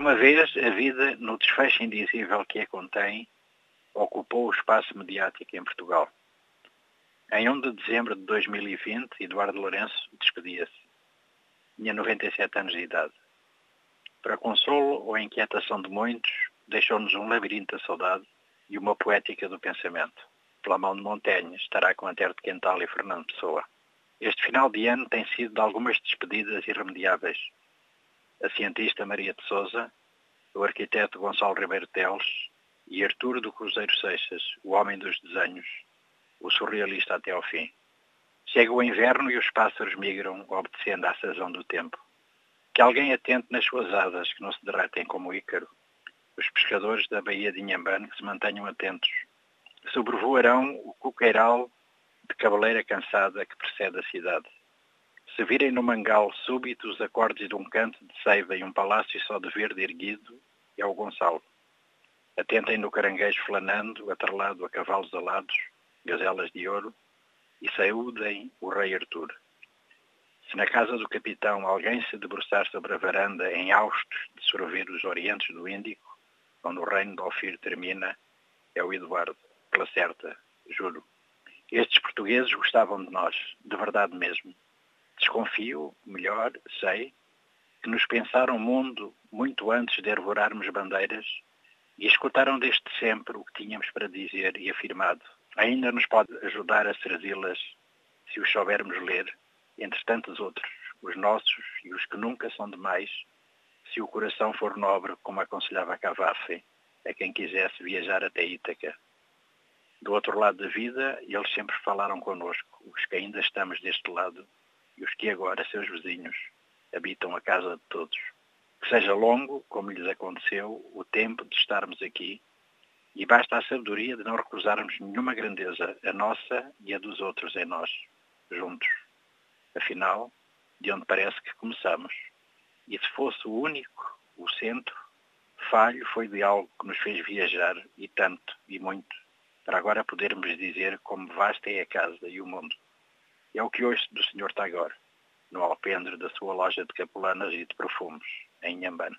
uma vez, a vida, no desfecho indizível que a contém, ocupou o espaço mediático em Portugal. Em 1 de dezembro de 2020, Eduardo Lourenço despedia-se. Tinha 97 anos de idade. Para consolo ou inquietação de muitos, deixou-nos um labirinto da saudade e uma poética do pensamento. Pela mão de Montaigne, estará com Antero de Quental e Fernando Pessoa. Este final de ano tem sido de algumas despedidas irremediáveis. A cientista Maria de Souza, o arquiteto Gonçalo Ribeiro Teles e Arturo do Cruzeiro Seixas, o homem dos desenhos, o surrealista até ao fim. Chega o inverno e os pássaros migram, obedecendo à sazão do tempo. Que alguém atente nas suas asas, que não se derretem como Ícaro. Os pescadores da Baía de Inhambane que se mantenham atentos. Sobrevoarão o coqueiral de cabeleira cansada que precede a cidade. Se virem no mangal súbito os acordes de um canto de seiva e um palácio só de verde erguido, é o Gonçalo. Atentem no caranguejo flanando, atrelado a cavalos alados, gazelas de ouro, e saúdem o rei Artur. Se na casa do capitão alguém se debruçar sobre a varanda em haustos de sorver os orientes do Índico, onde o reino de Alfir termina, é o Eduardo, pela certa, juro. Estes portugueses gostavam de nós, de verdade mesmo. Desconfio, melhor, sei, que nos pensaram o mundo muito antes de arvorarmos bandeiras e escutaram desde sempre o que tínhamos para dizer e afirmado. Ainda nos pode ajudar a servi-las se os soubermos ler, entre tantos outros, os nossos e os que nunca são demais, se o coração for nobre, como aconselhava Cavafi, a quem quisesse viajar até Ítaca do outro lado da vida, eles sempre falaram connosco, os que ainda estamos deste lado e os que agora, seus vizinhos, habitam a casa de todos. Que seja longo, como lhes aconteceu, o tempo de estarmos aqui e basta a sabedoria de não recusarmos nenhuma grandeza, a nossa e a dos outros em nós, juntos. Afinal, de onde parece que começamos. E se fosse o único, o centro, falho foi de algo que nos fez viajar e tanto e muito para agora podermos dizer como vasta é a casa e o mundo. É o que hoje do Sr. Tagore, no alpendre da sua loja de capulanas e de perfumes, em Nhambane.